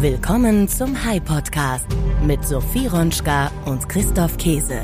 Willkommen zum High Podcast mit Sophie Ronschka und Christoph Käse.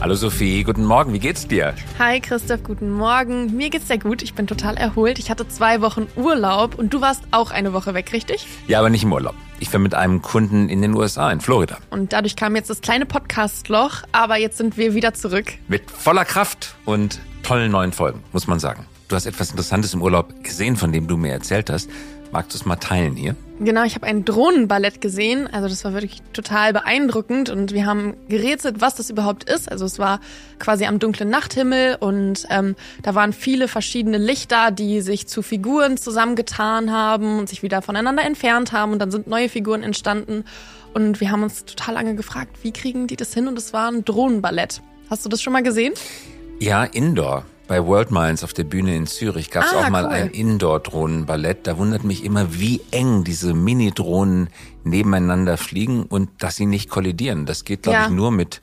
Hallo Sophie, guten Morgen, wie geht's dir? Hi Christoph, guten Morgen. Mir geht's sehr gut, ich bin total erholt. Ich hatte zwei Wochen Urlaub und du warst auch eine Woche weg, richtig? Ja, aber nicht im Urlaub. Ich war mit einem Kunden in den USA, in Florida. Und dadurch kam jetzt das kleine Podcast-Loch, aber jetzt sind wir wieder zurück. Mit voller Kraft und tollen neuen Folgen, muss man sagen. Du hast etwas Interessantes im Urlaub gesehen, von dem du mir erzählt hast. Magst du es mal teilen hier? Genau, ich habe ein Drohnenballett gesehen. Also das war wirklich total beeindruckend und wir haben gerätselt, was das überhaupt ist. Also es war quasi am dunklen Nachthimmel und ähm, da waren viele verschiedene Lichter, die sich zu Figuren zusammengetan haben und sich wieder voneinander entfernt haben und dann sind neue Figuren entstanden. Und wir haben uns total lange gefragt, wie kriegen die das hin? Und es war ein Drohnenballett. Hast du das schon mal gesehen? Ja, Indoor. Bei World Minds auf der Bühne in Zürich gab es Ah, auch mal cool. ein Indoor-Drohnenballett. Da wundert mich immer, wie eng diese Mini-Drohnen nebeneinander fliegen und dass sie nicht kollidieren. Das geht, glaube Ja. ich, nur mit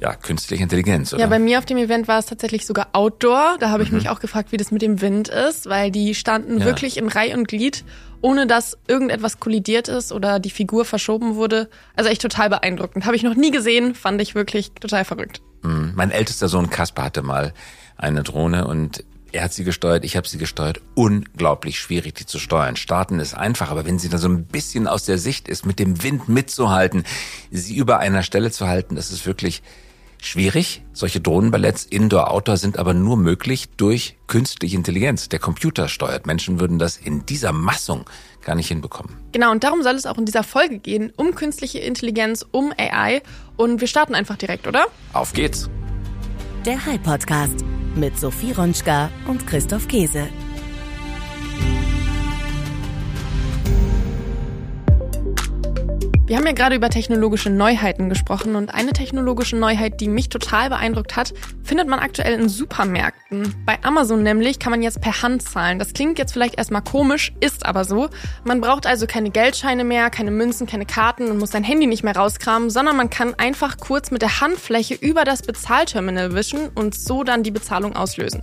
ja, künstlicher Intelligenz, oder? Ja, bei mir auf dem Event war es tatsächlich sogar Outdoor. Da habe ich mich auch gefragt, wie das mit dem Wind ist, weil die standen Ja. wirklich in Reih und Glied, ohne dass irgendetwas kollidiert ist oder die Figur verschoben wurde. Also echt total beeindruckend. Habe ich noch nie gesehen, fand ich wirklich total verrückt. Mhm. Mein ältester Sohn Kasper hatte mal eine Drohne und er hat sie gesteuert, ich habe sie gesteuert. Unglaublich schwierig, die zu steuern. Starten ist einfach, aber wenn sie dann so ein bisschen aus der Sicht ist, mit dem Wind mitzuhalten, sie über einer Stelle zu halten, das ist wirklich schwierig. Solche Drohnenballetts Indoor-Outdoor sind aber nur möglich durch künstliche Intelligenz. Der Computer steuert. Menschen würden das in dieser Massung gar nicht hinbekommen. Genau, und darum soll es auch in dieser Folge gehen, um künstliche Intelligenz, um AI. Und wir starten einfach direkt, oder? Auf geht's! Der High Podcast mit Sophie Ronschka und Christoph Käse. Wir haben ja gerade über technologische Neuheiten gesprochen und eine technologische Neuheit, die mich total beeindruckt hat, findet man aktuell in Supermärkten. Bei Amazon nämlich kann man jetzt per Hand zahlen. Das klingt jetzt vielleicht erstmal komisch, ist aber so. Man braucht also keine Geldscheine mehr, keine Münzen, keine Karten und muss sein Handy nicht mehr rauskramen, sondern man kann einfach kurz mit der Handfläche über das Bezahlterminal wischen und so dann die Bezahlung auslösen.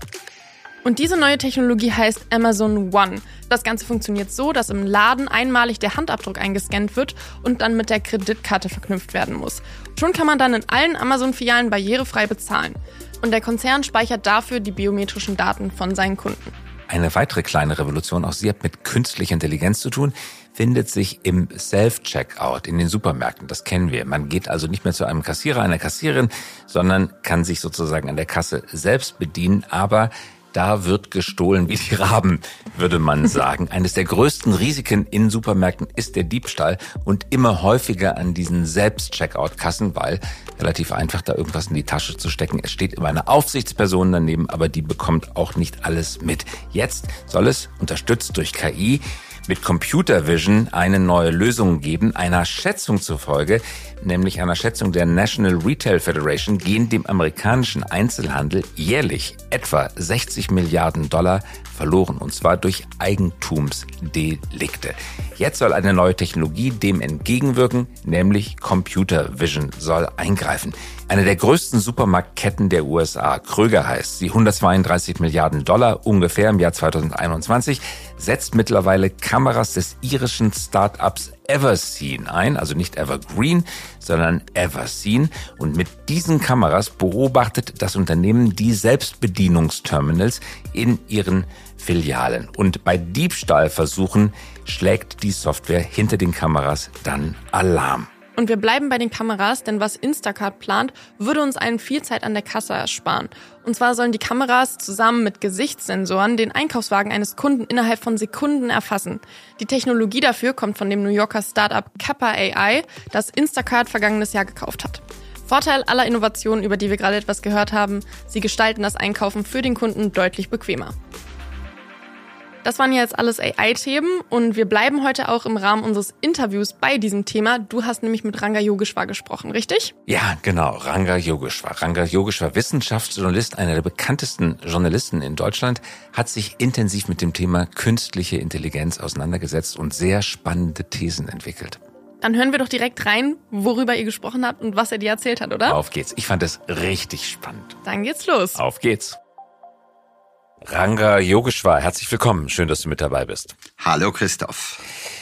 Und diese neue Technologie heißt Amazon One. Das Ganze funktioniert so, dass im Laden einmalig der Handabdruck eingescannt wird und dann mit der Kreditkarte verknüpft werden muss. Schon kann man dann in allen Amazon-Filialen barrierefrei bezahlen. Und der Konzern speichert dafür die biometrischen Daten von seinen Kunden. Eine weitere kleine Revolution, auch sie hat mit künstlicher Intelligenz zu tun, findet sich im Self-Checkout in den Supermärkten. Das kennen wir. Man geht also nicht mehr zu einem Kassierer, einer Kassiererin, sondern kann sich sozusagen an der Kasse selbst bedienen, aber da wird gestohlen wie die Raben, würde man sagen. Eines der größten Risiken in Supermärkten ist der Diebstahl und immer häufiger an diesen Selbst-Checkout-Kassen, weil relativ einfach da irgendwas in die Tasche zu stecken. Es steht immer eine Aufsichtsperson daneben, aber die bekommt auch nicht alles mit. Jetzt soll es, unterstützt durch KI, mit Computer Vision eine neue Lösung geben. Einer Schätzung zufolge, nämlich einer Schätzung der National Retail Federation, gehen dem amerikanischen Einzelhandel jährlich etwa 60 Milliarden Dollar verloren, und zwar durch Eigentumsdelikte. Jetzt soll eine neue Technologie dem entgegenwirken, nämlich Computer Vision soll eingreifen. Eine der größten Supermarktketten der USA, Kröger heißt sie, 132 Milliarden Dollar ungefähr im Jahr 2021, setzt mittlerweile Kameras des irischen Startups Everseen ein, also nicht Evergreen, sondern Everseen. Und mit diesen Kameras beobachtet das Unternehmen die Selbstbedienungsterminals in ihren Filialen. Und bei Diebstahlversuchen schlägt die Software hinter den Kameras dann Alarm. Und wir bleiben bei den Kameras, denn was Instacart plant, würde uns einen viel Zeit an der Kasse ersparen. Und zwar sollen die Kameras zusammen mit Gesichtssensoren den Einkaufswagen eines Kunden innerhalb von Sekunden erfassen. Die Technologie dafür kommt von dem New Yorker Startup Kappa AI, das Instacart vergangenes Jahr gekauft hat. Vorteil aller Innovationen, über die wir gerade etwas gehört haben, sie gestalten das Einkaufen für den Kunden deutlich bequemer. Das waren ja jetzt alles AI-Themen und wir bleiben heute auch im Rahmen unseres Interviews bei diesem Thema. Du hast nämlich mit Ranga Yogeshwar gesprochen, richtig? Ja, genau. Ranga Yogeshwar. Ranga Yogeshwar, Wissenschaftsjournalist, einer der bekanntesten Journalisten in Deutschland, hat sich intensiv mit dem Thema künstliche Intelligenz auseinandergesetzt und sehr spannende Thesen entwickelt. Dann hören wir doch direkt rein, worüber ihr gesprochen habt und was er dir erzählt hat, oder? Auf geht's. Ich fand es richtig spannend. Dann geht's los. Auf geht's. Ranga Yogeshwar, herzlich willkommen. Schön, dass du mit dabei bist. Hallo Christoph.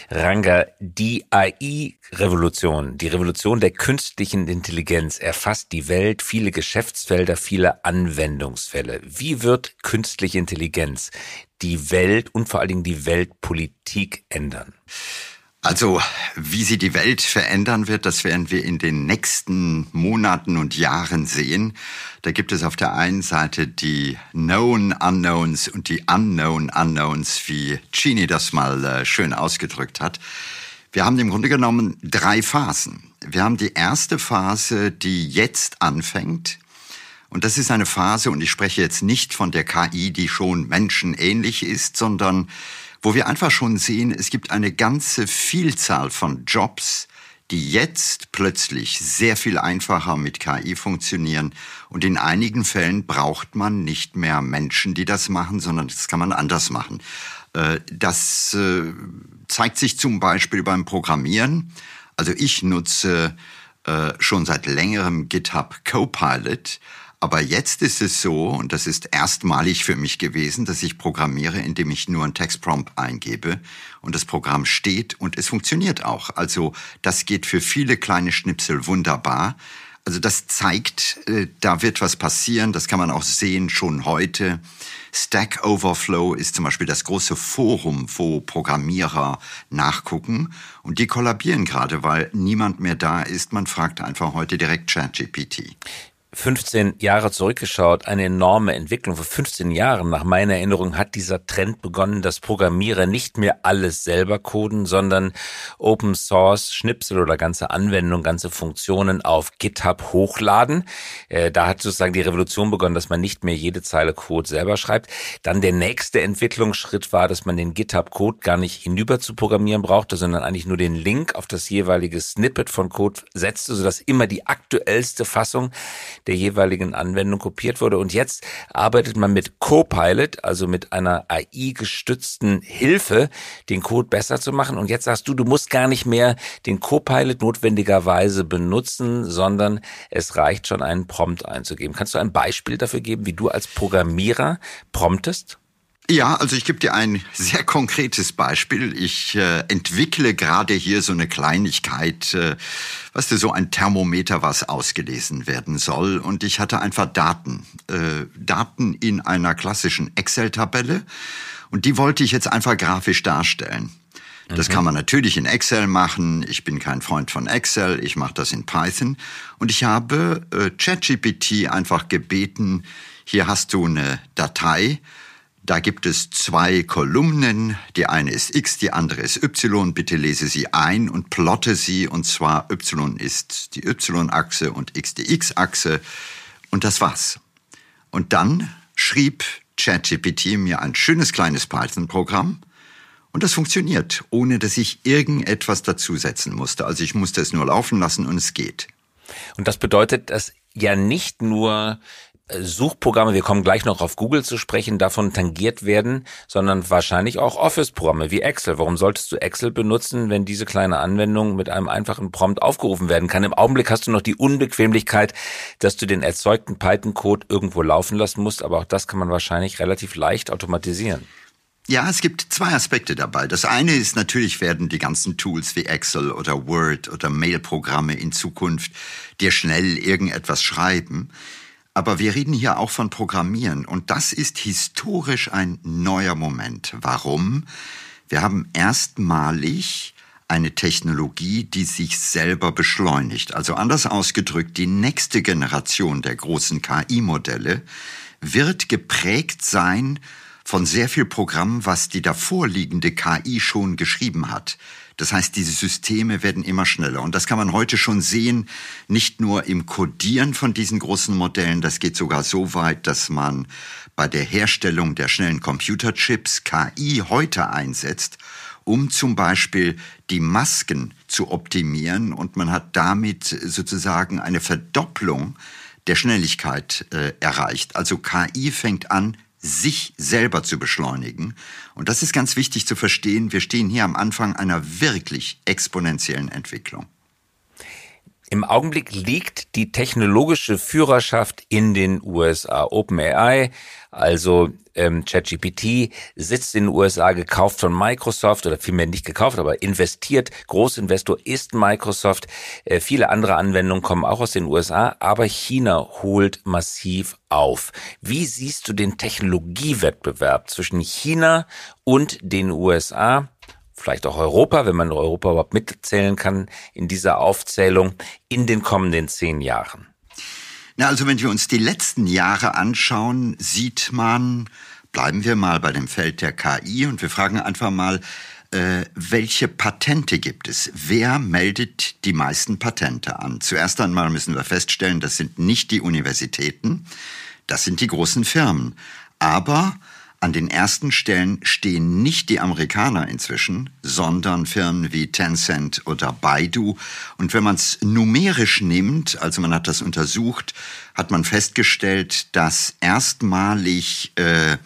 Ranga, die AI-Revolution, die Revolution der künstlichen Intelligenz erfasst die Welt, viele Geschäftsfelder, viele Anwendungsfälle. Wie wird künstliche Intelligenz die Welt und vor allen Dingen die Weltpolitik ändern? Also, wie sie die Welt verändern wird, das werden wir in den nächsten Monaten und Jahren sehen. Da gibt es auf der einen Seite die Known Unknowns und die Unknown Unknowns, wie Chini das mal äh, schön ausgedrückt hat. Wir haben im Grunde genommen drei Phasen. Wir haben die erste Phase, die jetzt anfängt. Und das ist eine Phase, und ich spreche jetzt nicht von der KI, die schon menschenähnlich ist, sondern wo wir einfach schon sehen, es gibt eine ganze Vielzahl von Jobs, die jetzt plötzlich sehr viel einfacher mit KI funktionieren. Und in einigen Fällen braucht man nicht mehr Menschen, die das machen, sondern das kann man anders machen. Äh, das äh, zeigt sich zum Beispiel beim Programmieren. Also ich nutze äh, schon seit längerem GitHub Copilot aber jetzt ist es so, und das ist erstmalig für mich gewesen, dass ich programmiere, indem ich nur einen Textprompt eingebe und das Programm steht und es funktioniert auch. Also das geht für viele kleine Schnipsel wunderbar. Also das zeigt, äh, da wird was passieren. Das kann man auch sehen schon heute. Stack Overflow ist zum Beispiel das große Forum, wo Programmierer nachgucken. Und die kollabieren gerade, weil niemand mehr da ist. Man fragt einfach heute direkt ChatGPT. 15 Jahre zurückgeschaut, eine enorme Entwicklung. Vor 15 Jahren, nach meiner Erinnerung, hat dieser Trend begonnen, dass Programmierer nicht mehr alles selber coden, sondern Open Source Schnipsel oder ganze Anwendungen, ganze Funktionen auf GitHub hochladen. Äh, da hat sozusagen die Revolution begonnen, dass man nicht mehr jede Zeile Code selber schreibt. Dann der nächste Entwicklungsschritt war, dass man den GitHub Code gar nicht hinüber zu programmieren brauchte, sondern eigentlich nur den Link auf das jeweilige Snippet von Code setzte, sodass immer die aktuellste Fassung der jeweiligen Anwendung kopiert wurde. Und jetzt arbeitet man mit Copilot, also mit einer AI-gestützten Hilfe, den Code besser zu machen. Und jetzt sagst du, du musst gar nicht mehr den Copilot notwendigerweise benutzen, sondern es reicht schon, einen Prompt einzugeben. Kannst du ein Beispiel dafür geben, wie du als Programmierer promptest? Ja, also ich gebe dir ein sehr konkretes Beispiel. Ich äh, entwickle gerade hier so eine Kleinigkeit, äh, was du, so ein Thermometer, was ausgelesen werden soll. Und ich hatte einfach Daten, äh, Daten in einer klassischen Excel-Tabelle. Und die wollte ich jetzt einfach grafisch darstellen. Das mhm. kann man natürlich in Excel machen. Ich bin kein Freund von Excel. Ich mache das in Python. Und ich habe äh, ChatGPT einfach gebeten, hier hast du eine Datei da gibt es zwei Kolumnen. Die eine ist X, die andere ist Y. Bitte lese sie ein und plotte sie. Und zwar Y ist die Y-Achse und X die X-Achse. Und das war's. Und dann schrieb ChatGPT mir ein schönes kleines Python-Programm. Und das funktioniert, ohne dass ich irgendetwas dazusetzen musste. Also ich musste es nur laufen lassen und es geht. Und das bedeutet, dass ja nicht nur Suchprogramme, wir kommen gleich noch auf Google zu sprechen, davon tangiert werden, sondern wahrscheinlich auch Office-Programme wie Excel. Warum solltest du Excel benutzen, wenn diese kleine Anwendung mit einem einfachen Prompt aufgerufen werden kann? Im Augenblick hast du noch die Unbequemlichkeit, dass du den erzeugten Python-Code irgendwo laufen lassen musst, aber auch das kann man wahrscheinlich relativ leicht automatisieren. Ja, es gibt zwei Aspekte dabei. Das eine ist natürlich werden die ganzen Tools wie Excel oder Word oder Mail-Programme in Zukunft dir schnell irgendetwas schreiben. Aber wir reden hier auch von Programmieren und das ist historisch ein neuer Moment. Warum? Wir haben erstmalig eine Technologie, die sich selber beschleunigt. Also anders ausgedrückt, die nächste Generation der großen KI-Modelle wird geprägt sein von sehr viel Programm, was die davorliegende KI schon geschrieben hat. Das heißt, diese Systeme werden immer schneller. Und das kann man heute schon sehen, nicht nur im Codieren von diesen großen Modellen, das geht sogar so weit, dass man bei der Herstellung der schnellen Computerchips KI heute einsetzt, um zum Beispiel die Masken zu optimieren. Und man hat damit sozusagen eine Verdopplung der Schnelligkeit äh, erreicht. Also KI fängt an, sich selber zu beschleunigen. Und das ist ganz wichtig zu verstehen. Wir stehen hier am Anfang einer wirklich exponentiellen Entwicklung. Im Augenblick liegt die technologische Führerschaft in den USA. OpenAI, also ähm, ChatGPT, sitzt in den USA, gekauft von Microsoft oder vielmehr nicht gekauft, aber investiert. Großinvestor ist Microsoft. Äh, viele andere Anwendungen kommen auch aus den USA, aber China holt massiv auf. Wie siehst du den Technologiewettbewerb zwischen China und den USA? Vielleicht auch Europa, wenn man Europa überhaupt mitzählen kann in dieser Aufzählung in den kommenden zehn Jahren? Na, also wenn wir uns die letzten Jahre anschauen, sieht man, bleiben wir mal bei dem Feld der KI und wir fragen einfach mal, äh, welche Patente gibt es? Wer meldet die meisten Patente an? Zuerst einmal müssen wir feststellen, das sind nicht die Universitäten, das sind die großen Firmen. Aber an den ersten Stellen stehen nicht die Amerikaner inzwischen, sondern Firmen wie Tencent oder Baidu. Und wenn man es numerisch nimmt, also man hat das untersucht, hat man festgestellt, dass erstmalig äh,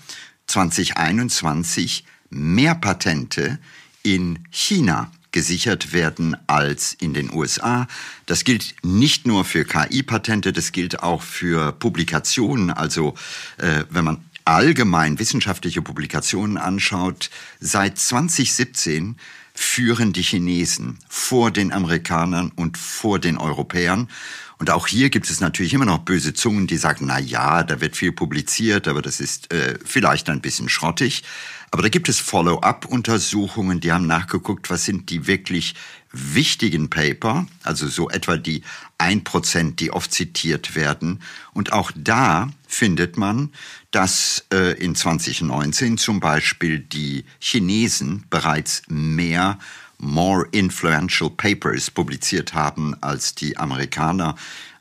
2021 mehr Patente in China gesichert werden als in den USA. Das gilt nicht nur für KI-Patente, das gilt auch für Publikationen. Also äh, wenn man allgemein wissenschaftliche Publikationen anschaut, seit 2017 führen die Chinesen vor den Amerikanern und vor den Europäern. Und auch hier gibt es natürlich immer noch böse Zungen, die sagen, na ja, da wird viel publiziert, aber das ist äh, vielleicht ein bisschen schrottig. Aber da gibt es Follow-up-Untersuchungen, die haben nachgeguckt, was sind die wirklich wichtigen Paper, also so etwa die ein Prozent, die oft zitiert werden. Und auch da findet man, dass äh, in 2019 zum Beispiel die Chinesen bereits mehr more influential papers publiziert haben als die Amerikaner.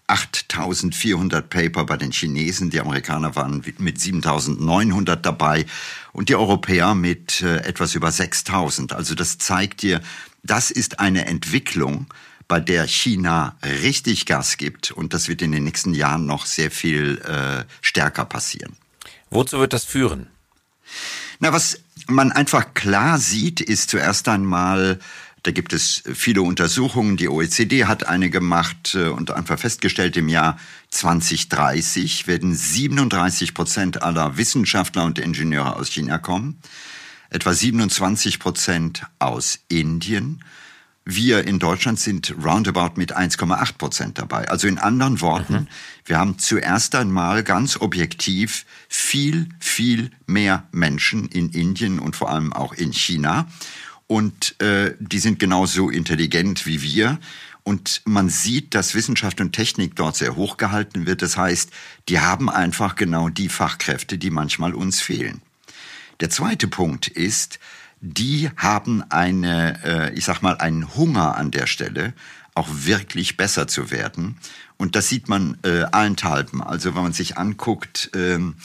8400 Paper bei den Chinesen, die Amerikaner waren mit 7900 dabei und die Europäer mit äh, etwas über 6000. Also das zeigt dir, das ist eine Entwicklung, bei der China richtig Gas gibt und das wird in den nächsten Jahren noch sehr viel äh, stärker passieren. Wozu wird das führen? Na, was man einfach klar sieht, ist zuerst einmal, da gibt es viele Untersuchungen. Die OECD hat eine gemacht äh, und einfach festgestellt, im Jahr 2030 werden 37 Prozent aller Wissenschaftler und Ingenieure aus China kommen, etwa 27 Prozent aus Indien. Wir in Deutschland sind roundabout mit 1,8 Prozent dabei. Also in anderen Worten, mhm. wir haben zuerst einmal ganz objektiv viel, viel mehr Menschen in Indien und vor allem auch in China und äh, die sind genauso intelligent wie wir. Und man sieht, dass Wissenschaft und Technik dort sehr hoch gehalten wird. Das heißt, die haben einfach genau die Fachkräfte, die manchmal uns fehlen. Der zweite Punkt ist, die haben eine, äh, ich sag mal, einen Hunger an der Stelle, auch wirklich besser zu werden. Und das sieht man äh, allenthalben. Also wenn man sich anguckt, ähm,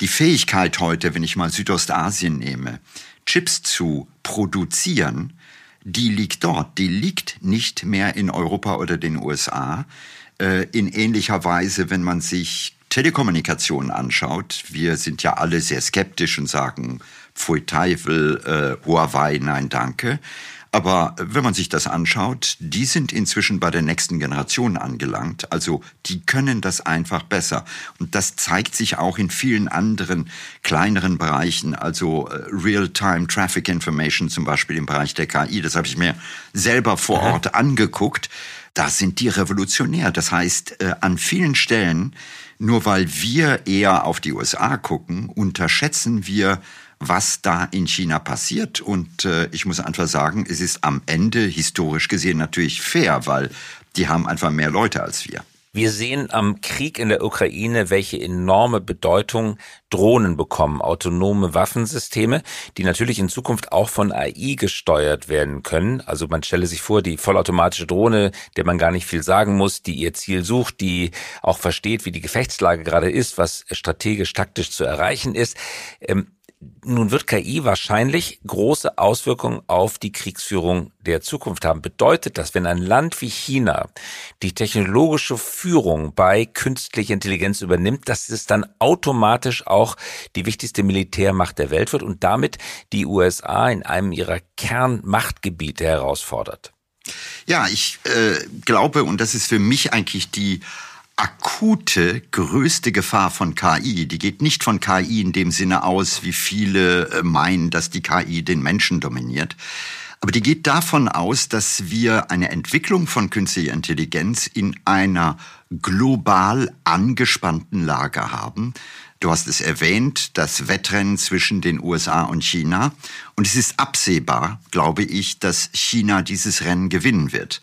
die Fähigkeit heute, wenn ich mal Südostasien nehme, Chips zu produzieren, die liegt dort. Die liegt nicht mehr in Europa oder den USA. Äh, in ähnlicher Weise, wenn man sich Telekommunikation anschaut, wir sind ja alle sehr skeptisch und sagen, Pfui Teufel, äh, Huawei, nein danke. Aber wenn man sich das anschaut, die sind inzwischen bei der nächsten Generation angelangt. Also die können das einfach besser. Und das zeigt sich auch in vielen anderen kleineren Bereichen. Also äh, Real-Time Traffic Information zum Beispiel im Bereich der KI. Das habe ich mir selber vor Ort angeguckt. Da sind die revolutionär. Das heißt, äh, an vielen Stellen, nur weil wir eher auf die USA gucken, unterschätzen wir was da in China passiert. Und äh, ich muss einfach sagen, es ist am Ende historisch gesehen natürlich fair, weil die haben einfach mehr Leute als wir. Wir sehen am Krieg in der Ukraine, welche enorme Bedeutung Drohnen bekommen, autonome Waffensysteme, die natürlich in Zukunft auch von AI gesteuert werden können. Also man stelle sich vor, die vollautomatische Drohne, der man gar nicht viel sagen muss, die ihr Ziel sucht, die auch versteht, wie die Gefechtslage gerade ist, was strategisch, taktisch zu erreichen ist. Ähm, nun wird KI wahrscheinlich große Auswirkungen auf die Kriegsführung der Zukunft haben. Bedeutet das, wenn ein Land wie China die technologische Führung bei künstlicher Intelligenz übernimmt, dass es dann automatisch auch die wichtigste Militärmacht der Welt wird und damit die USA in einem ihrer Kernmachtgebiete herausfordert? Ja, ich äh, glaube, und das ist für mich eigentlich die akute größte Gefahr von KI, die geht nicht von KI in dem Sinne aus, wie viele äh, meinen, dass die KI den Menschen dominiert. Aber die geht davon aus, dass wir eine Entwicklung von künstlicher Intelligenz in einer global angespannten Lage haben. Du hast es erwähnt, das Wettrennen zwischen den USA und China. Und es ist absehbar, glaube ich, dass China dieses Rennen gewinnen wird.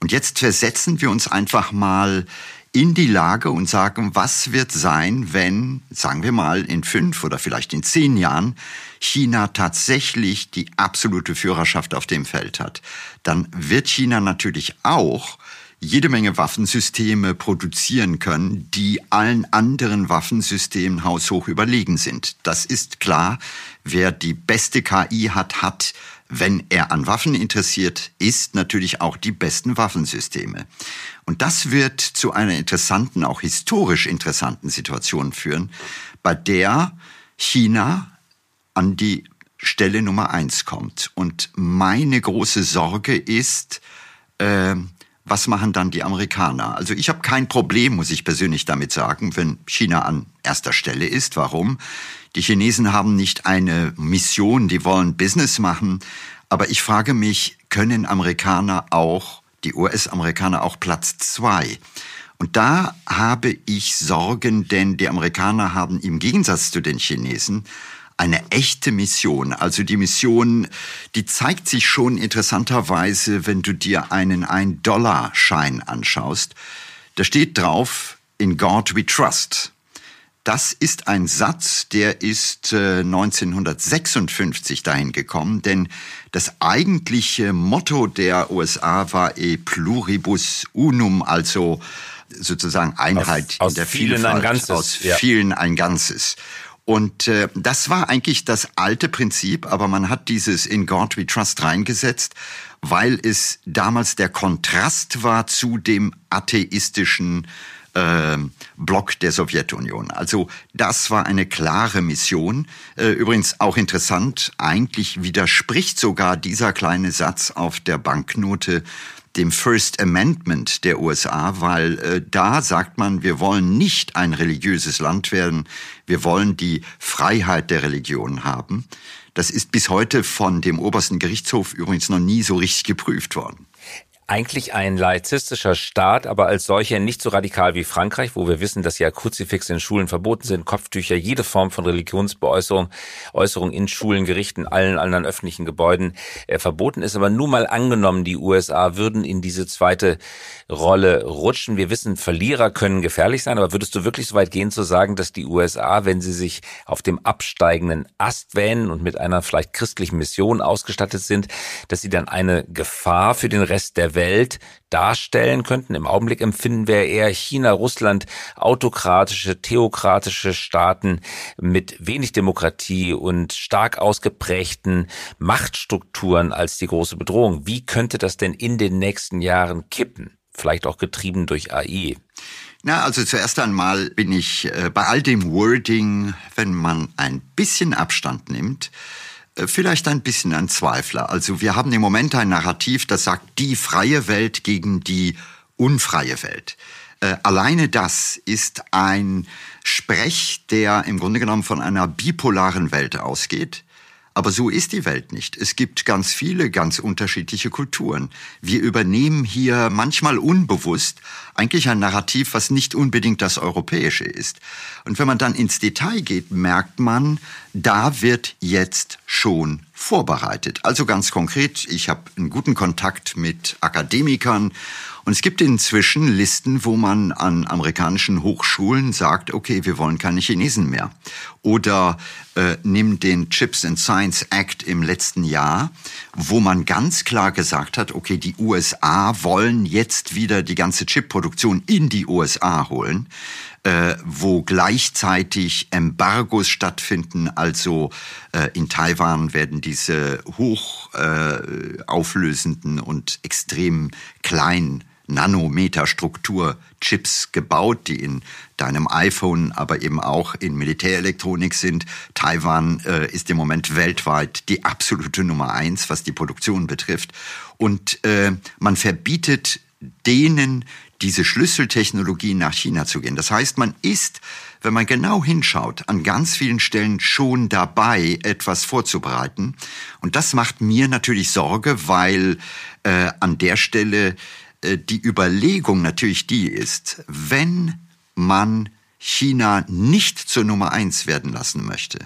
Und jetzt versetzen wir uns einfach mal in die Lage und sagen, was wird sein, wenn, sagen wir mal, in fünf oder vielleicht in zehn Jahren China tatsächlich die absolute Führerschaft auf dem Feld hat. Dann wird China natürlich auch jede Menge Waffensysteme produzieren können, die allen anderen Waffensystemen haushoch überlegen sind. Das ist klar. Wer die beste KI hat, hat, wenn er an Waffen interessiert ist, natürlich auch die besten Waffensysteme. Und das wird zu einer interessanten, auch historisch interessanten Situation führen, bei der China an die Stelle Nummer eins kommt. Und meine große Sorge ist, äh, was machen dann die Amerikaner? Also ich habe kein Problem, muss ich persönlich damit sagen, wenn China an erster Stelle ist. Warum? Die Chinesen haben nicht eine Mission, die wollen Business machen. Aber ich frage mich, können Amerikaner auch die US-Amerikaner auch Platz zwei. Und da habe ich Sorgen, denn die Amerikaner haben im Gegensatz zu den Chinesen eine echte Mission. Also die Mission, die zeigt sich schon interessanterweise, wenn du dir einen 1-Dollar-Schein anschaust. Da steht drauf, in God we trust. Das ist ein Satz, der ist äh, 1956 dahin gekommen, denn das eigentliche Motto der USA war e pluribus unum, also sozusagen Einheit aus, aus in der vielen Vielfalt, ein Ganzes, aus ja. vielen ein Ganzes. Und äh, das war eigentlich das alte Prinzip, aber man hat dieses In God We Trust reingesetzt, weil es damals der Kontrast war zu dem atheistischen äh, Block der Sowjetunion. Also das war eine klare Mission. Äh, übrigens auch interessant, eigentlich widerspricht sogar dieser kleine Satz auf der Banknote dem First Amendment der USA, weil äh, da sagt man, wir wollen nicht ein religiöses Land werden, wir wollen die Freiheit der Religion haben. Das ist bis heute von dem obersten Gerichtshof übrigens noch nie so richtig geprüft worden eigentlich ein laizistischer Staat, aber als solcher nicht so radikal wie Frankreich, wo wir wissen, dass ja Kruzifixe in Schulen verboten sind, Kopftücher, jede Form von Religionsbeäußerung, Äußerung in Schulen, Gerichten, allen anderen öffentlichen Gebäuden äh, verboten ist. Aber nur mal angenommen, die USA würden in diese zweite Rolle rutschen. Wir wissen, Verlierer können gefährlich sein, aber würdest du wirklich so weit gehen zu sagen, dass die USA, wenn sie sich auf dem absteigenden Ast wähnen und mit einer vielleicht christlichen Mission ausgestattet sind, dass sie dann eine Gefahr für den Rest der Welt darstellen könnten. Im Augenblick empfinden wir eher China, Russland, autokratische, theokratische Staaten mit wenig Demokratie und stark ausgeprägten Machtstrukturen als die große Bedrohung. Wie könnte das denn in den nächsten Jahren kippen? Vielleicht auch getrieben durch AI. Na, also zuerst einmal bin ich äh, bei all dem Wording, wenn man ein bisschen Abstand nimmt, vielleicht ein bisschen ein Zweifler. Also wir haben im Moment ein Narrativ, das sagt die freie Welt gegen die unfreie Welt. Äh, alleine das ist ein Sprech, der im Grunde genommen von einer bipolaren Welt ausgeht. Aber so ist die Welt nicht. Es gibt ganz viele, ganz unterschiedliche Kulturen. Wir übernehmen hier manchmal unbewusst eigentlich ein Narrativ, was nicht unbedingt das europäische ist. Und wenn man dann ins Detail geht, merkt man, da wird jetzt schon vorbereitet. Also ganz konkret, ich habe einen guten Kontakt mit Akademikern und es gibt inzwischen Listen, wo man an amerikanischen Hochschulen sagt, okay, wir wollen keine Chinesen mehr. Oder äh, nimm den Chips and Science Act im letzten Jahr, wo man ganz klar gesagt hat, okay, die USA wollen jetzt wieder die ganze Chipproduktion in die USA holen äh, wo gleichzeitig Embargos stattfinden. Also äh, in Taiwan werden diese hoch äh, auflösenden und extrem kleinen Nanometerstruktur-Chips gebaut, die in deinem iPhone, aber eben auch in Militärelektronik sind. Taiwan äh, ist im Moment weltweit die absolute Nummer eins, was die Produktion betrifft. Und äh, man verbietet denen, diese Schlüsseltechnologie nach China zu gehen. Das heißt, man ist, wenn man genau hinschaut, an ganz vielen Stellen schon dabei, etwas vorzubereiten. Und das macht mir natürlich Sorge, weil äh, an der Stelle die Überlegung natürlich die ist, wenn man China nicht zur Nummer eins werden lassen möchte,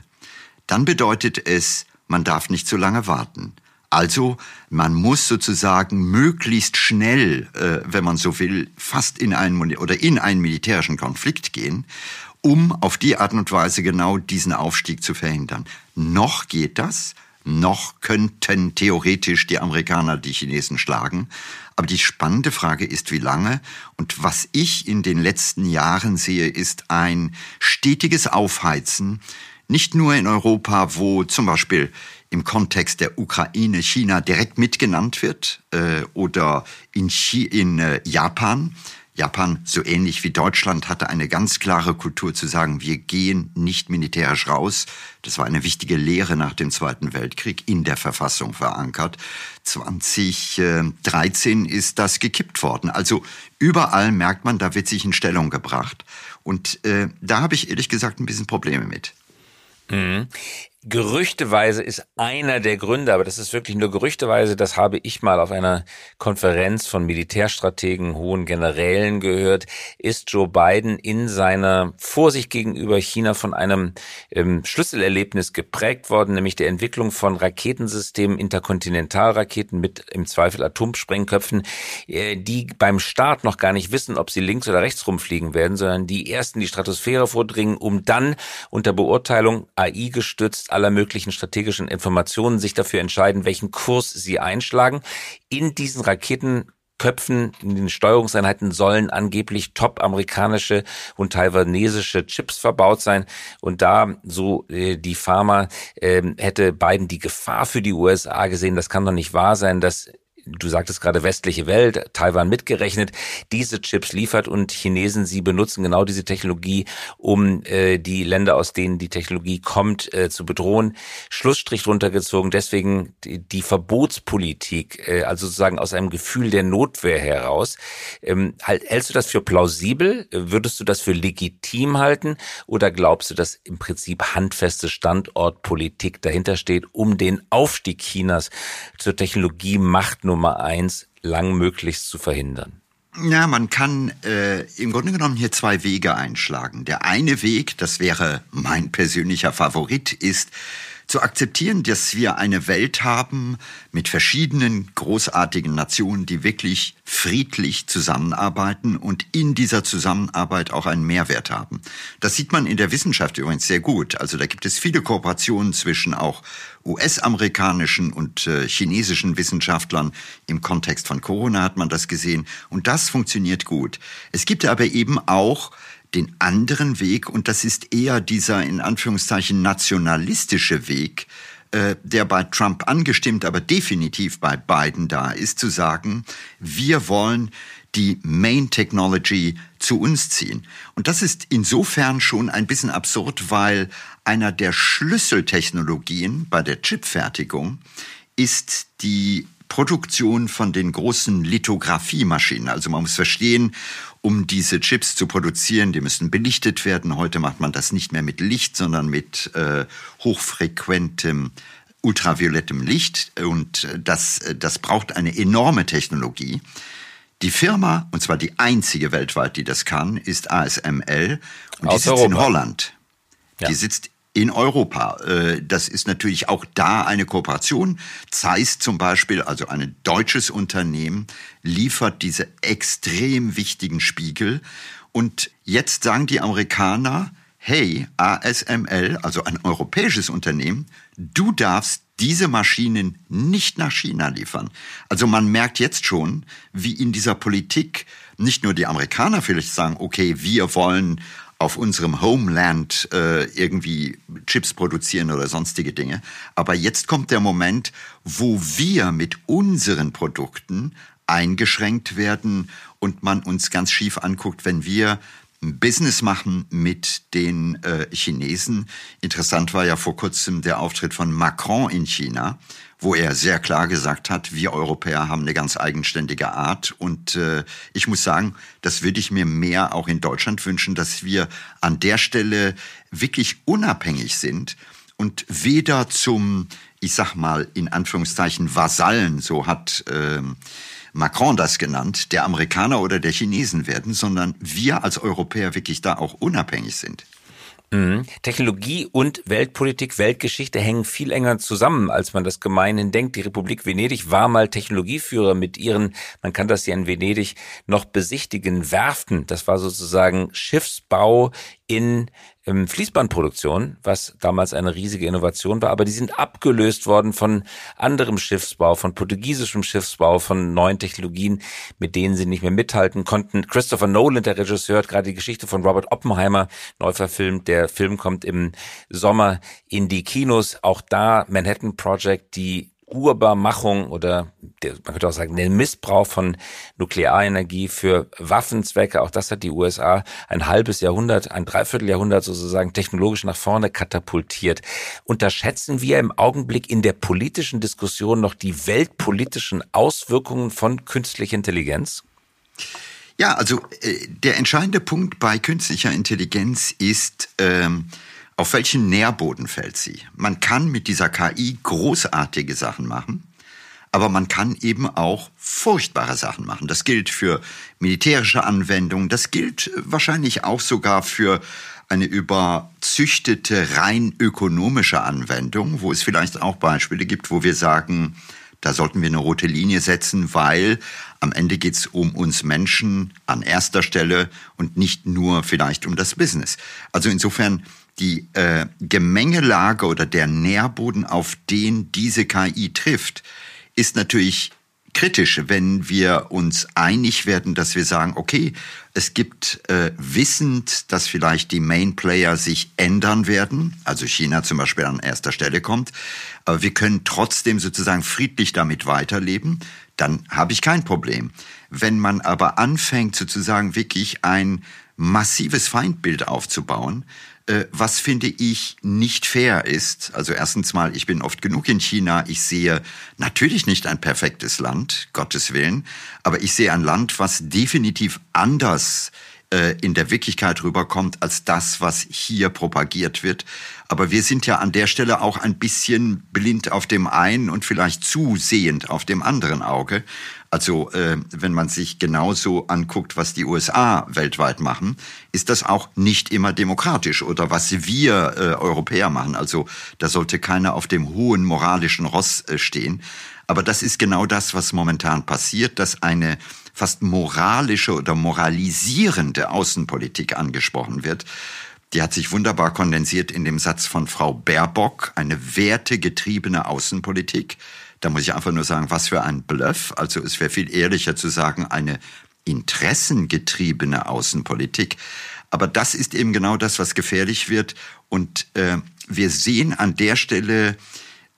dann bedeutet es, man darf nicht zu lange warten. Also man muss sozusagen möglichst schnell, äh, wenn man so will, fast in einen oder in einen militärischen Konflikt gehen, um auf die Art und Weise genau diesen Aufstieg zu verhindern. Noch geht das, noch könnten theoretisch die Amerikaner die Chinesen schlagen, aber die spannende Frage ist, wie lange. Und was ich in den letzten Jahren sehe, ist ein stetiges Aufheizen, nicht nur in Europa, wo zum Beispiel im Kontext der Ukraine China direkt mitgenannt wird äh, oder in, Chi in äh, Japan. Japan, so ähnlich wie Deutschland, hatte eine ganz klare Kultur zu sagen, wir gehen nicht militärisch raus. Das war eine wichtige Lehre nach dem Zweiten Weltkrieg in der Verfassung verankert. 2013 ist das gekippt worden. Also überall merkt man, da wird sich in Stellung gebracht. Und äh, da habe ich ehrlich gesagt ein bisschen Probleme mit. Mhm. Gerüchteweise ist einer der Gründe, aber das ist wirklich nur Gerüchteweise, das habe ich mal auf einer Konferenz von Militärstrategen, hohen Generälen gehört, ist Joe Biden in seiner Vorsicht gegenüber China von einem ähm, Schlüsselerlebnis geprägt worden, nämlich der Entwicklung von Raketensystemen, Interkontinentalraketen mit im Zweifel Atomsprengköpfen, äh, die beim Start noch gar nicht wissen, ob sie links oder rechts rumfliegen werden, sondern die erst in die Stratosphäre vordringen, um dann unter Beurteilung AI gestützt aller möglichen strategischen Informationen sich dafür entscheiden, welchen Kurs sie einschlagen. In diesen Raketenköpfen, in den Steuerungseinheiten sollen angeblich top amerikanische und taiwanesische Chips verbaut sein. Und da, so äh, die Pharma, äh, hätte Biden die Gefahr für die USA gesehen. Das kann doch nicht wahr sein, dass du sagtest gerade westliche Welt, Taiwan mitgerechnet, diese Chips liefert und Chinesen sie benutzen genau diese Technologie, um äh, die Länder, aus denen die Technologie kommt, äh, zu bedrohen. Schlussstrich runtergezogen, deswegen die, die Verbotspolitik, äh, also sozusagen aus einem Gefühl der Notwehr heraus. Ähm, halt, hältst du das für plausibel? Würdest du das für legitim halten? Oder glaubst du, dass im Prinzip handfeste Standortpolitik dahinter steht, um den Aufstieg Chinas zur Technologie Macht Nummer eins lang möglichst zu verhindern? Ja, man kann äh, im Grunde genommen hier zwei Wege einschlagen. Der eine Weg, das wäre mein persönlicher Favorit, ist zu akzeptieren, dass wir eine Welt haben mit verschiedenen großartigen Nationen, die wirklich friedlich zusammenarbeiten und in dieser Zusammenarbeit auch einen Mehrwert haben. Das sieht man in der Wissenschaft übrigens sehr gut. Also da gibt es viele Kooperationen zwischen auch US-amerikanischen und äh, chinesischen Wissenschaftlern. Im Kontext von Corona hat man das gesehen. Und das funktioniert gut. Es gibt aber eben auch den anderen Weg, und das ist eher dieser in Anführungszeichen nationalistische Weg, äh, der bei Trump angestimmt, aber definitiv bei Biden da ist, zu sagen, wir wollen die Main Technology zu uns ziehen. Und das ist insofern schon ein bisschen absurd, weil einer der Schlüsseltechnologien bei der Chipfertigung ist die Produktion von den großen Lithografiemaschinen. Also man muss verstehen, um diese Chips zu produzieren, die müssen belichtet werden. Heute macht man das nicht mehr mit Licht, sondern mit äh, hochfrequentem ultraviolettem Licht. Und äh, das, äh, das braucht eine enorme Technologie. Die Firma, und zwar die einzige weltweit, die das kann, ist ASML. Und Aus die sitzt Europa. in Holland. Ja. Die sitzt in Europa. Äh, das ist natürlich auch da eine Kooperation. Zeiss zum Beispiel, also ein deutsches Unternehmen, liefert diese extrem wichtigen Spiegel. Und jetzt sagen die Amerikaner, hey, ASML, also ein europäisches Unternehmen, du darfst diese Maschinen nicht nach China liefern. Also man merkt jetzt schon, wie in dieser Politik nicht nur die Amerikaner vielleicht sagen, okay, wir wollen auf unserem Homeland äh, irgendwie Chips produzieren oder sonstige Dinge. Aber jetzt kommt der Moment, wo wir mit unseren Produkten eingeschränkt werden und man uns ganz schief anguckt, wenn wir Business machen mit den äh, Chinesen. Interessant war ja vor kurzem der Auftritt von Macron in China, wo er sehr klar gesagt hat, wir Europäer haben eine ganz eigenständige Art. Und äh, ich muss sagen, das würde ich mir mehr auch in Deutschland wünschen, dass wir an der Stelle wirklich unabhängig sind und weder zum, ich sag mal, in Anführungszeichen Vasallen, so hat äh, Macron das genannt, der Amerikaner oder der Chinesen werden, sondern wir als Europäer wirklich da auch unabhängig sind. Mhm. Technologie und Weltpolitik, Weltgeschichte hängen viel enger zusammen, als man das gemeinhin denkt. Die Republik Venedig war mal Technologieführer mit ihren, man kann das ja in Venedig noch besichtigen, Werften. Das war sozusagen Schiffsbau in Fließbandproduktion, was damals eine riesige Innovation war, aber die sind abgelöst worden von anderem Schiffsbau, von portugiesischem Schiffsbau, von neuen Technologien, mit denen sie nicht mehr mithalten konnten. Christopher Nolan, der Regisseur, hat gerade die Geschichte von Robert Oppenheimer neu verfilmt. Der Film kommt im Sommer in die Kinos. Auch da Manhattan Project, die Urbarmachung oder der, man könnte auch sagen, den Missbrauch von Nuklearenergie für Waffenzwecke, auch das hat die USA ein halbes Jahrhundert, ein Dreivierteljahrhundert sozusagen technologisch nach vorne katapultiert. Unterschätzen wir im Augenblick in der politischen Diskussion noch die weltpolitischen Auswirkungen von künstlicher Intelligenz? Ja, also äh, der entscheidende Punkt bei künstlicher Intelligenz ist, ähm, auf welchen Nährboden fällt sie? Man kann mit dieser KI großartige Sachen machen, aber man kann eben auch furchtbare Sachen machen. Das gilt für militärische Anwendungen, das gilt wahrscheinlich auch sogar für eine überzüchtete, rein ökonomische Anwendung, wo es vielleicht auch Beispiele gibt, wo wir sagen, da sollten wir eine rote Linie setzen, weil am Ende geht es um uns Menschen an erster Stelle und nicht nur vielleicht um das Business. Also insofern die äh, Gemengelage oder der Nährboden, auf den diese KI trifft, ist natürlich kritisch, wenn wir uns einig werden, dass wir sagen, okay, es gibt äh, wissend, dass vielleicht die Main Player sich ändern werden, also China zum Beispiel an erster Stelle kommt, aber wir können trotzdem sozusagen friedlich damit weiterleben, dann habe ich kein Problem. Wenn man aber anfängt sozusagen wirklich ein massives Feindbild aufzubauen, was finde ich nicht fair ist, also erstens mal, ich bin oft genug in China, ich sehe natürlich nicht ein perfektes Land, Gottes Willen, aber ich sehe ein Land, was definitiv anders äh, in der Wirklichkeit rüberkommt als das, was hier propagiert wird. Aber wir sind ja an der Stelle auch ein bisschen blind auf dem einen und vielleicht zusehend auf dem anderen Auge. Also äh, wenn man sich genauso anguckt, was die USA weltweit machen, ist das auch nicht immer demokratisch oder was wir äh, Europäer machen. Also da sollte keiner auf dem hohen moralischen Ross äh, stehen. Aber das ist genau das, was momentan passiert, dass eine fast moralische oder moralisierende Außenpolitik angesprochen wird. Die hat sich wunderbar kondensiert in dem Satz von Frau Baerbock, eine wertegetriebene Außenpolitik. Da muss ich einfach nur sagen, was für ein Bluff. Also es wäre viel ehrlicher zu sagen, eine interessengetriebene Außenpolitik. Aber das ist eben genau das, was gefährlich wird. Und äh, wir sehen an der Stelle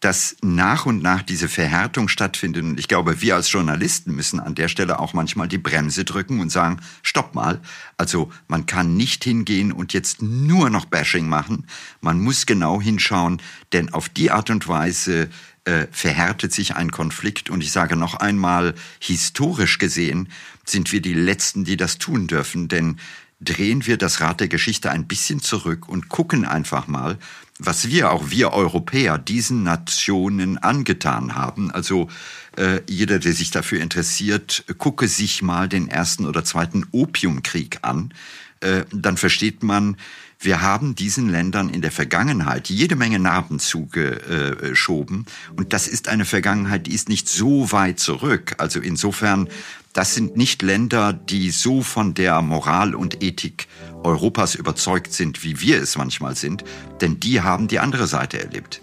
dass nach und nach diese Verhärtung stattfindet. Und ich glaube, wir als Journalisten müssen an der Stelle auch manchmal die Bremse drücken und sagen, stopp mal. Also man kann nicht hingehen und jetzt nur noch Bashing machen. Man muss genau hinschauen, denn auf die Art und Weise äh, verhärtet sich ein Konflikt. Und ich sage noch einmal, historisch gesehen sind wir die Letzten, die das tun dürfen. Denn drehen wir das Rad der Geschichte ein bisschen zurück und gucken einfach mal, was wir, auch wir Europäer, diesen Nationen angetan haben. Also äh, jeder, der sich dafür interessiert, gucke sich mal den ersten oder zweiten Opiumkrieg an. Äh, dann versteht man, wir haben diesen Ländern in der Vergangenheit jede Menge Narben zugeschoben. Und das ist eine Vergangenheit, die ist nicht so weit zurück. Also insofern, das sind nicht Länder, die so von der Moral und Ethik Europas überzeugt sind, wie wir es manchmal sind. Denn die haben die andere Seite erlebt.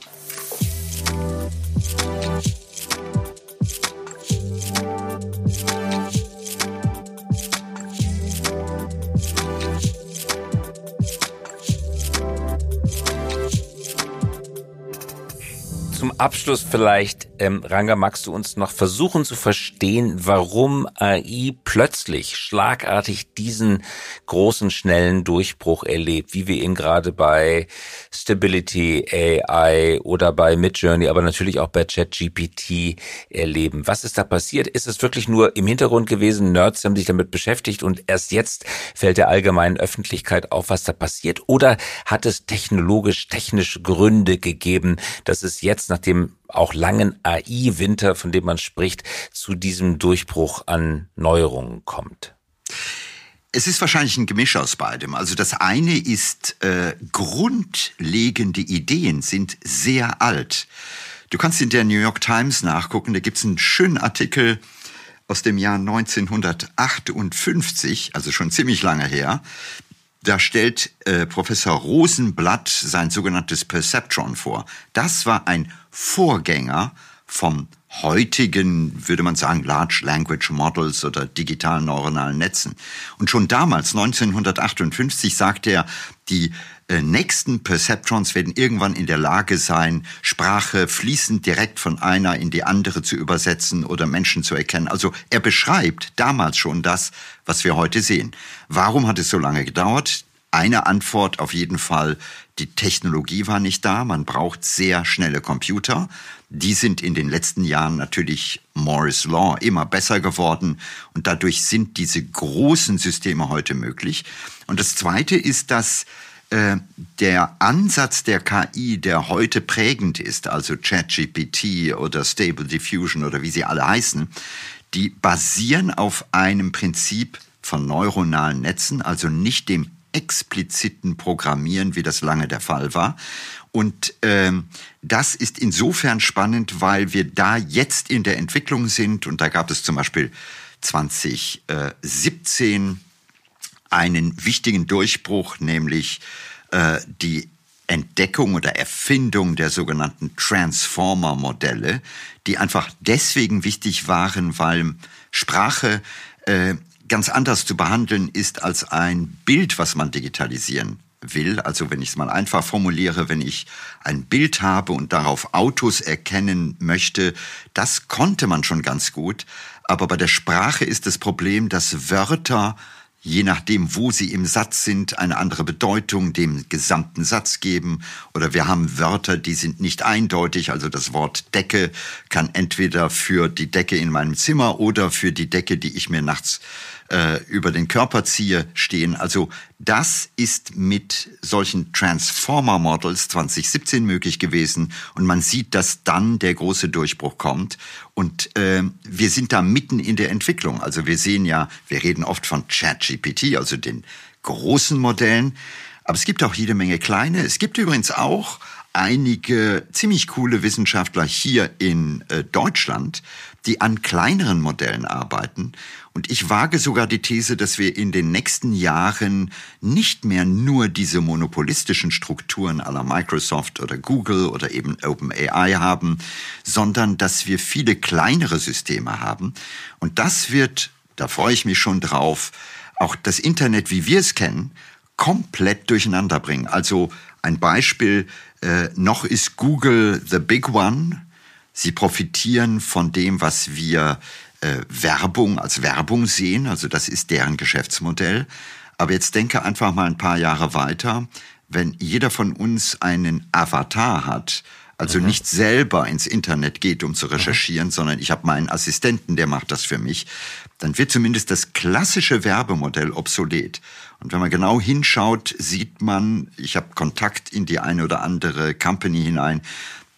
Abschluss vielleicht Ähm, Ranga, magst du uns noch versuchen zu verstehen, warum AI plötzlich schlagartig diesen großen, schnellen Durchbruch erlebt, wie wir ihn gerade bei Stability AI oder bei Midjourney, aber natürlich auch bei ChatGPT erleben? Was ist da passiert? Ist es wirklich nur im Hintergrund gewesen? Nerds haben sich damit beschäftigt und erst jetzt fällt der allgemeinen Öffentlichkeit auf, was da passiert? Oder hat es technologisch, technische Gründe gegeben, dass es jetzt nach dem auch langen AI-Winter, von dem man spricht, zu diesem Durchbruch an Neuerungen kommt? Es ist wahrscheinlich ein Gemisch aus beidem. Also das eine ist, äh, grundlegende Ideen sind sehr alt. Du kannst in der New York Times nachgucken, da gibt es einen schönen Artikel aus dem Jahr 1958, also schon ziemlich lange her. Da stellt äh, Professor Rosenblatt sein sogenanntes Perceptron vor. Das war ein Vorgänger vom heutigen, würde man sagen, Large Language Models oder digitalen neuronalen Netzen. Und schon damals, 1958, sagte er, die äh, nächsten Perceptrons werden irgendwann in der Lage sein, Sprache fließend direkt von einer in die andere zu übersetzen oder Menschen zu erkennen. Also er beschreibt damals schon das, was wir heute sehen. Warum hat es so lange gedauert? Eine Antwort auf jeden Fall, die Technologie war nicht da. Man braucht sehr schnelle Computer. Die sind in den letzten Jahren natürlich Moore's Law immer besser geworden und dadurch sind diese großen Systeme heute möglich. Und das Zweite ist, dass äh, der Ansatz der KI, der heute prägend ist, also ChatGPT oder Stable Diffusion oder wie sie alle heißen, die basieren auf einem Prinzip von neuronalen Netzen, also nicht dem expliziten Programmieren, wie das lange der Fall war. Und ähm, das ist insofern spannend, weil wir da jetzt in der Entwicklung sind. Und da gab es zum Beispiel 2017 einen wichtigen Durchbruch, nämlich äh, die Entdeckung oder Erfindung der sogenannten Transformer-Modelle, die einfach deswegen wichtig waren, weil Sprache äh, ganz anders zu behandeln ist als ein Bild, was man digitalisieren will. Also wenn ich es mal einfach formuliere, wenn ich ein Bild habe und darauf Autos erkennen möchte, das konnte man schon ganz gut. Aber bei der Sprache ist das Problem, dass Wörter je nachdem, wo sie im Satz sind, eine andere Bedeutung dem gesamten Satz geben. Oder wir haben Wörter, die sind nicht eindeutig. Also das Wort Decke kann entweder für die Decke in meinem Zimmer oder für die Decke, die ich mir nachts äh, über den Körper ziehe, stehen. Also das ist mit solchen Transformer Models 2017 möglich gewesen und man sieht, dass dann der große Durchbruch kommt und äh, wir sind da mitten in der Entwicklung. Also wir sehen ja, wir reden oft von ChatGPT, also den großen Modellen, aber es gibt auch jede Menge kleine. Es gibt übrigens auch einige ziemlich coole Wissenschaftler hier in äh, Deutschland, die an kleineren Modellen arbeiten. Und ich wage sogar die These, dass wir in den nächsten Jahren nicht mehr nur diese monopolistischen Strukturen aller Microsoft oder Google oder eben OpenAI haben, sondern dass wir viele kleinere Systeme haben. Und das wird, da freue ich mich schon drauf, auch das Internet, wie wir es kennen, komplett durcheinander bringen. Also ein Beispiel, äh, noch ist Google the big one. Sie profitieren von dem, was wir äh, Werbung als Werbung sehen. Also das ist deren Geschäftsmodell. Aber jetzt denke einfach mal ein paar Jahre weiter. Wenn jeder von uns einen Avatar hat, also mhm. nicht selber ins Internet geht, um zu recherchieren, mhm. sondern ich habe meinen Assistenten, der macht das für mich, dann wird zumindest das klassische Werbemodell obsolet. Und wenn man genau hinschaut, sieht man, ich habe Kontakt in die eine oder andere Company hinein,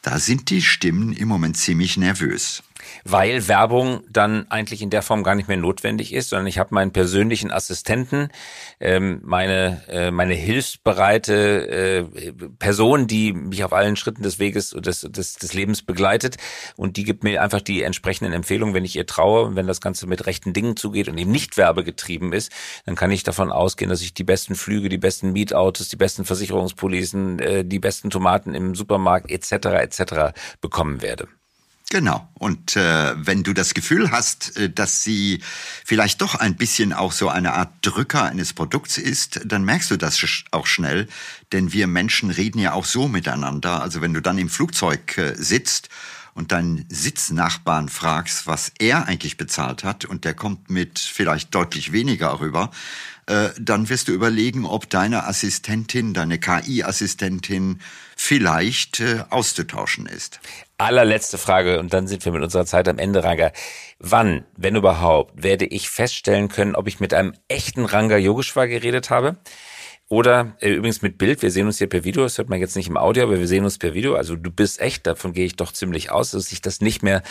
da sind die Stimmen im Moment ziemlich nervös weil Werbung dann eigentlich in der Form gar nicht mehr notwendig ist, sondern ich habe meinen persönlichen Assistenten, ähm, meine äh, meine hilfsbereite äh, Person, die mich auf allen Schritten des Weges des, des, des Lebens begleitet und die gibt mir einfach die entsprechenden Empfehlungen, wenn ich ihr traue und wenn das Ganze mit rechten Dingen zugeht und eben nicht werbegetrieben ist, dann kann ich davon ausgehen, dass ich die besten Flüge, die besten Mietautos, die besten Versicherungspolisen, äh, die besten Tomaten im Supermarkt etc. etc. bekommen werde. Genau. Und äh, wenn du das Gefühl hast, äh, dass sie vielleicht doch ein bisschen auch so eine Art Drücker eines Produkts ist, dann merkst du das auch schnell. Denn wir Menschen reden ja auch so miteinander. Also wenn du dann im Flugzeug äh, sitzt und deinen Sitznachbarn fragst, was er eigentlich bezahlt hat und der kommt mit vielleicht deutlich weniger rüber, äh, dann wirst du überlegen, ob deine Assistentin, deine KI-Assistentin vielleicht äh, auszutauschen ist. Allerletzte Frage und dann sind wir mit unserer Zeit am Ende, Ranga. Wann, wenn überhaupt, werde ich feststellen können, ob ich mit einem echten Ranga Yogeshwar geredet habe? Oder äh, übrigens mit Bild, wir sehen uns hier per Video, das hört man jetzt nicht im Audio, aber wir sehen uns per Video. Also du bist echt, davon gehe ich doch ziemlich aus, dass ich das nicht mehr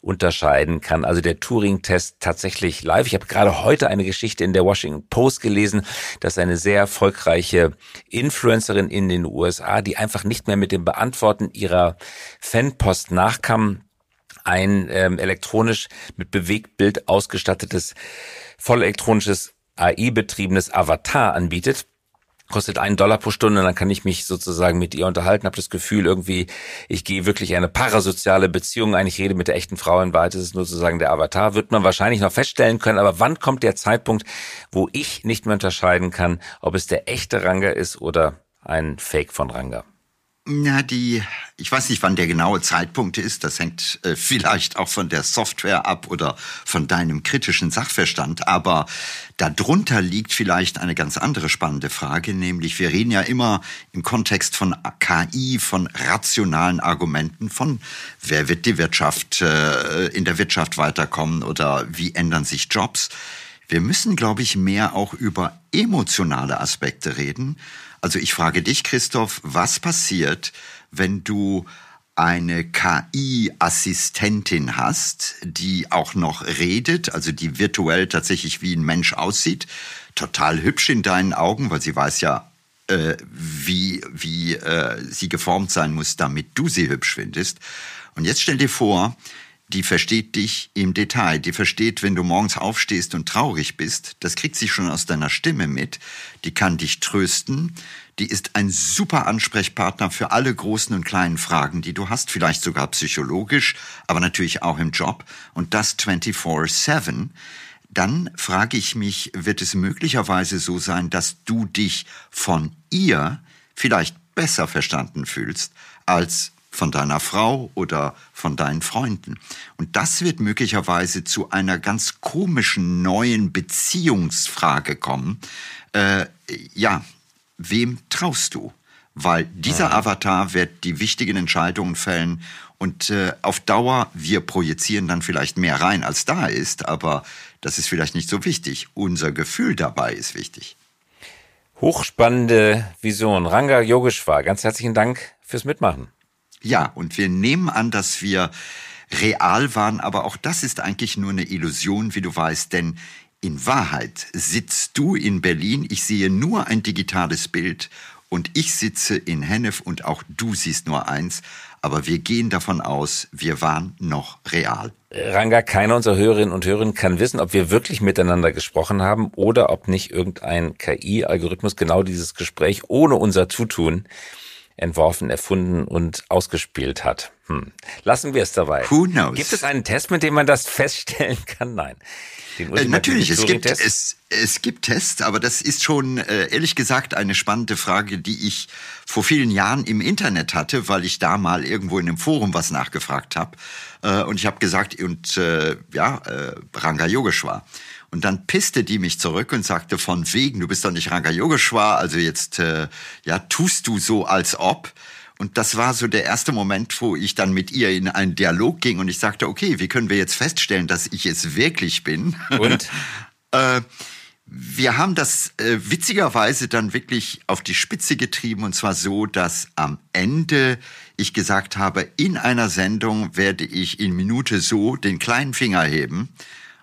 unterscheiden kann. Also der Turing-Test tatsächlich live. Ich habe gerade heute eine Geschichte in der Washington Post gelesen, dass eine sehr erfolgreiche Influencerin in den USA, die einfach nicht mehr mit dem Beantworten ihrer Fanpost nachkam, ein ähm, elektronisch mit Bewegtbild ausgestattetes, voll elektronisches AI-betriebenes Avatar anbietet kostet einen Dollar pro Stunde, dann kann ich mich sozusagen mit ihr unterhalten, habe das Gefühl irgendwie, ich gehe wirklich eine parasoziale Beziehung ein, ich rede mit der echten Frau, in Wahrheit ist nur sozusagen der Avatar, wird man wahrscheinlich noch feststellen können, aber wann kommt der Zeitpunkt, wo ich nicht mehr unterscheiden kann, ob es der echte Ranga ist oder ein Fake von Ranga? Ja, die, ich weiß nicht, wann der genaue Zeitpunkt ist. Das hängt äh, vielleicht auch von der Software ab oder von deinem kritischen Sachverstand. Aber darunter liegt vielleicht eine ganz andere spannende Frage, nämlich wir reden ja immer im Kontext von KI, von rationalen Argumenten, von wer wird die Wirtschaft äh, in der Wirtschaft weiterkommen oder wie ändern sich Jobs. Wir müssen, glaube ich, mehr auch über emotionale Aspekte reden also ich frage dich, Christoph, was passiert, wenn du eine KI-Assistentin hast, die auch noch redet, also die virtuell tatsächlich wie ein Mensch aussieht, total hübsch in deinen Augen, weil sie weiß ja, äh, wie, wie äh, sie geformt sein muss, damit du sie hübsch findest. Und jetzt stell dir vor, die versteht dich im Detail. Die versteht, wenn du morgens aufstehst und traurig bist. Das kriegt sie schon aus deiner Stimme mit. Die kann dich trösten. Die ist ein super Ansprechpartner für alle großen und kleinen Fragen, die du hast. Vielleicht sogar psychologisch, aber natürlich auch im Job. Und das 24-7 dann frage ich mich, wird es möglicherweise so sein, dass du dich von ihr vielleicht besser verstanden fühlst als von deiner Frau oder von deinen Freunden. Und das wird möglicherweise zu einer ganz komischen neuen Beziehungsfrage kommen. Äh, ja, wem traust du? Weil dieser mhm. Avatar wird die wichtigen Entscheidungen fällen und äh, auf Dauer, wir projizieren dann vielleicht mehr rein, als da ist, aber das ist vielleicht nicht so wichtig. Unser Gefühl dabei ist wichtig. Hochspannende Vision. Ranga Yogeshwar, ganz herzlichen Dank fürs Mitmachen. Ja, und wir nehmen an, dass wir real waren, aber auch das ist eigentlich nur eine Illusion, wie du weißt, denn in Wahrheit sitzt du in Berlin, ich sehe nur ein digitales Bild und ich sitze in Hennef und auch du siehst nur eins, aber wir gehen davon aus, wir waren noch real. Ranga, keiner unserer Hörerinnen und Hörer kann wissen, ob wir wirklich miteinander gesprochen haben oder ob nicht irgendein KI-Algorithmus genau dieses Gespräch ohne unser Zutun entworfen, erfunden und ausgespielt hat. Hm. Lassen wir es dabei. Who knows? Gibt es einen Test, mit dem man das feststellen kann? Nein. Äh, natürlich, es gibt, es, es gibt Tests, aber das ist schon äh, ehrlich gesagt eine spannende Frage, die ich vor vielen Jahren im Internet hatte, weil ich da mal irgendwo in einem Forum was nachgefragt habe. Äh, und ich habe gesagt, und äh, ja, äh, Ranga Yogeshwar. Und dann pisste die mich zurück und sagte von wegen, du bist doch nicht Ranga Yogeshwar, also jetzt äh, ja tust du so als ob. Und das war so der erste Moment, wo ich dann mit ihr in einen Dialog ging und ich sagte, okay, wie können wir jetzt feststellen, dass ich es wirklich bin? Und? äh, wir haben das äh, witzigerweise dann wirklich auf die Spitze getrieben und zwar so, dass am Ende ich gesagt habe, in einer Sendung werde ich in Minute so den kleinen Finger heben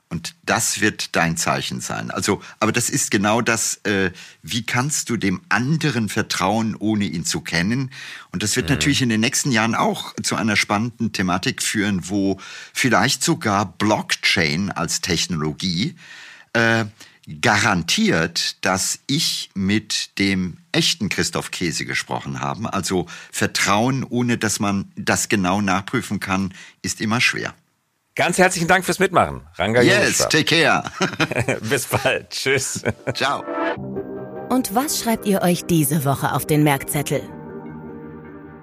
und das wird dein Zeichen sein. Also, aber das ist genau das, äh, wie kannst du dem anderen vertrauen, ohne ihn zu kennen? Und das wird mhm. natürlich in den nächsten Jahren auch zu einer spannenden Thematik führen, wo vielleicht sogar Blockchain als Technologie äh, garantiert, dass ich mit dem echten Christoph Käse gesprochen habe. Also Vertrauen, ohne dass man das genau nachprüfen kann, ist immer schwer. Ganz herzlichen Dank fürs Mitmachen. Ranga Yes, take care. Bis bald. Tschüss. Ciao. Und was schreibt ihr euch diese Woche auf den Merkzettel?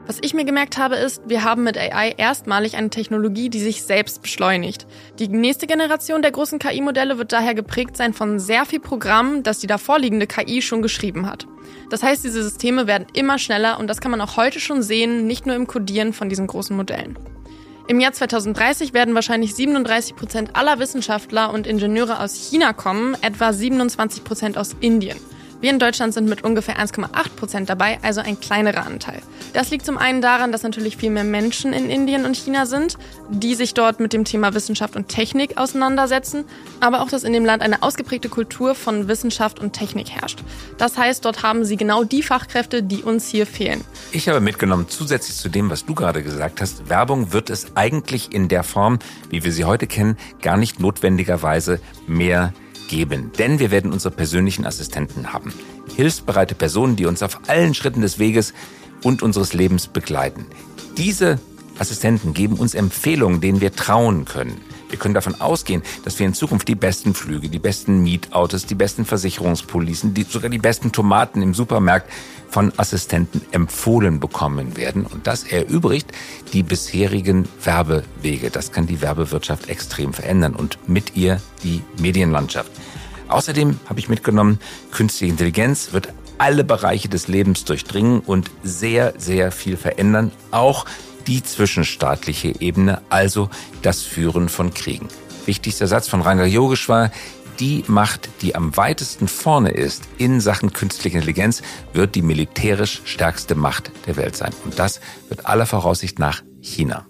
Was ich mir gemerkt habe, ist, wir haben mit AI erstmalig eine Technologie, die sich selbst beschleunigt. Die nächste Generation der großen KI-Modelle wird daher geprägt sein von sehr viel Programm, das die davorliegende KI schon geschrieben hat. Das heißt, diese Systeme werden immer schneller und das kann man auch heute schon sehen, nicht nur im Codieren von diesen großen Modellen. Im Jahr 2030 werden wahrscheinlich 37 Prozent aller Wissenschaftler und Ingenieure aus China kommen, etwa 27 Prozent aus Indien. Wir in Deutschland sind mit ungefähr 1,8 Prozent dabei, also ein kleinerer Anteil. Das liegt zum einen daran, dass natürlich viel mehr Menschen in Indien und China sind, die sich dort mit dem Thema Wissenschaft und Technik auseinandersetzen, aber auch, dass in dem Land eine ausgeprägte Kultur von Wissenschaft und Technik herrscht. Das heißt, dort haben sie genau die Fachkräfte, die uns hier fehlen. Ich habe mitgenommen, zusätzlich zu dem, was du gerade gesagt hast, Werbung wird es eigentlich in der Form, wie wir sie heute kennen, gar nicht notwendigerweise mehr geben, denn wir werden unsere persönlichen Assistenten haben. Hilfsbereite Personen, die uns auf allen Schritten des Weges und unseres Lebens begleiten. Diese Assistenten geben uns Empfehlungen, denen wir trauen können. Wir können davon ausgehen, dass wir in Zukunft die besten Flüge, die besten Mietautos, die besten Versicherungspolicen, die, sogar die besten Tomaten im Supermarkt von Assistenten empfohlen bekommen werden. Und das erübrigt die bisherigen Werbewege. Das kann die Werbewirtschaft extrem verändern und mit ihr die Medienlandschaft. Außerdem habe ich mitgenommen, künstliche Intelligenz wird alle Bereiche des Lebens durchdringen und sehr, sehr viel verändern. Auch die zwischenstaatliche Ebene, also das Führen von Kriegen. Wichtigster Satz von Ranga Yogeshwar, die Macht, die am weitesten vorne ist in Sachen künstliche Intelligenz, wird die militärisch stärkste Macht der Welt sein. Und das wird aller Voraussicht nach China.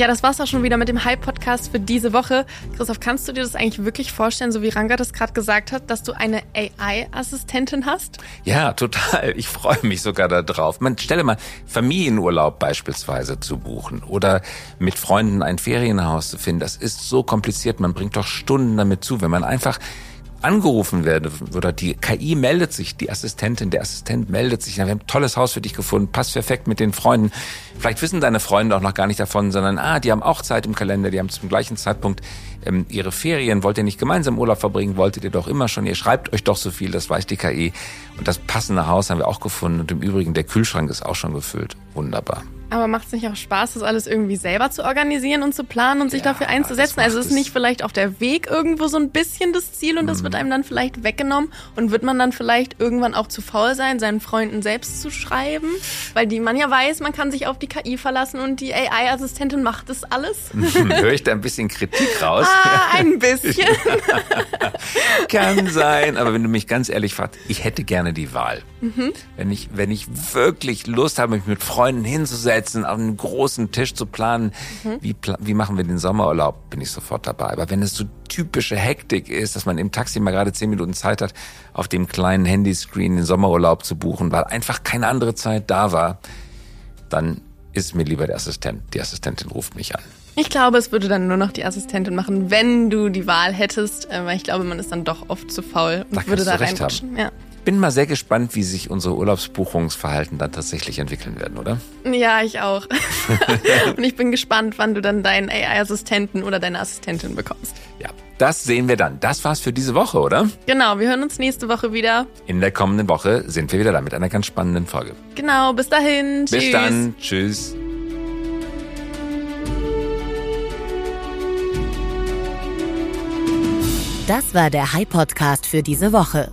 Ja, das war's auch schon wieder mit dem Hype-Podcast für diese Woche. Christoph, kannst du dir das eigentlich wirklich vorstellen, so wie Ranga das gerade gesagt hat, dass du eine AI-Assistentin hast? Ja, total. Ich freue mich sogar darauf. Man stelle mal Familienurlaub beispielsweise zu buchen oder mit Freunden ein Ferienhaus zu finden. Das ist so kompliziert. Man bringt doch Stunden damit zu, wenn man einfach angerufen werde oder die KI meldet sich, die Assistentin, der Assistent meldet sich, wir haben ein tolles Haus für dich gefunden, passt perfekt mit den Freunden. Vielleicht wissen deine Freunde auch noch gar nicht davon, sondern ah, die haben auch Zeit im Kalender, die haben zum gleichen Zeitpunkt ähm, ihre Ferien. Wollt ihr nicht gemeinsam Urlaub verbringen? Wolltet ihr doch immer schon. Ihr schreibt euch doch so viel, das weiß die KI. Und das passende Haus haben wir auch gefunden. Und im Übrigen, der Kühlschrank ist auch schon gefüllt. Wunderbar. Aber macht es nicht auch Spaß, das alles irgendwie selber zu organisieren und zu planen und sich ja, dafür einzusetzen? Also ist nicht vielleicht auf der Weg irgendwo so ein bisschen das Ziel und das mhm. wird einem dann vielleicht weggenommen und wird man dann vielleicht irgendwann auch zu faul sein, seinen Freunden selbst zu schreiben? Weil die man ja weiß, man kann sich auf die KI verlassen und die AI-Assistentin macht das alles. Höre ich da ein bisschen Kritik raus? Ah, ein bisschen. kann sein, aber wenn du mich ganz ehrlich fragst, ich hätte gerne die Wahl. Mhm. Wenn ich, wenn ich wirklich Lust habe, mich mit Freunden hinzusetzen, auf einen großen Tisch zu planen, mhm. wie, wie machen wir den Sommerurlaub, bin ich sofort dabei. Aber wenn es so typische Hektik ist, dass man im Taxi mal gerade zehn Minuten Zeit hat, auf dem kleinen Handyscreen den Sommerurlaub zu buchen, weil einfach keine andere Zeit da war, dann ist mir lieber der Assistent. Die Assistentin ruft mich an. Ich glaube, es würde dann nur noch die Assistentin machen, wenn du die Wahl hättest, äh, weil ich glaube, man ist dann doch oft zu faul und da würde da reinrutschen. Ja bin mal sehr gespannt, wie sich unsere Urlaubsbuchungsverhalten dann tatsächlich entwickeln werden, oder? Ja, ich auch. Und ich bin gespannt, wann du dann deinen AI-Assistenten oder deine Assistentin bekommst. Ja, das sehen wir dann. Das war's für diese Woche, oder? Genau, wir hören uns nächste Woche wieder. In der kommenden Woche sind wir wieder da mit einer ganz spannenden Folge. Genau, bis dahin. Bis Tschüss. dann. Tschüss. Das war der High Podcast für diese Woche.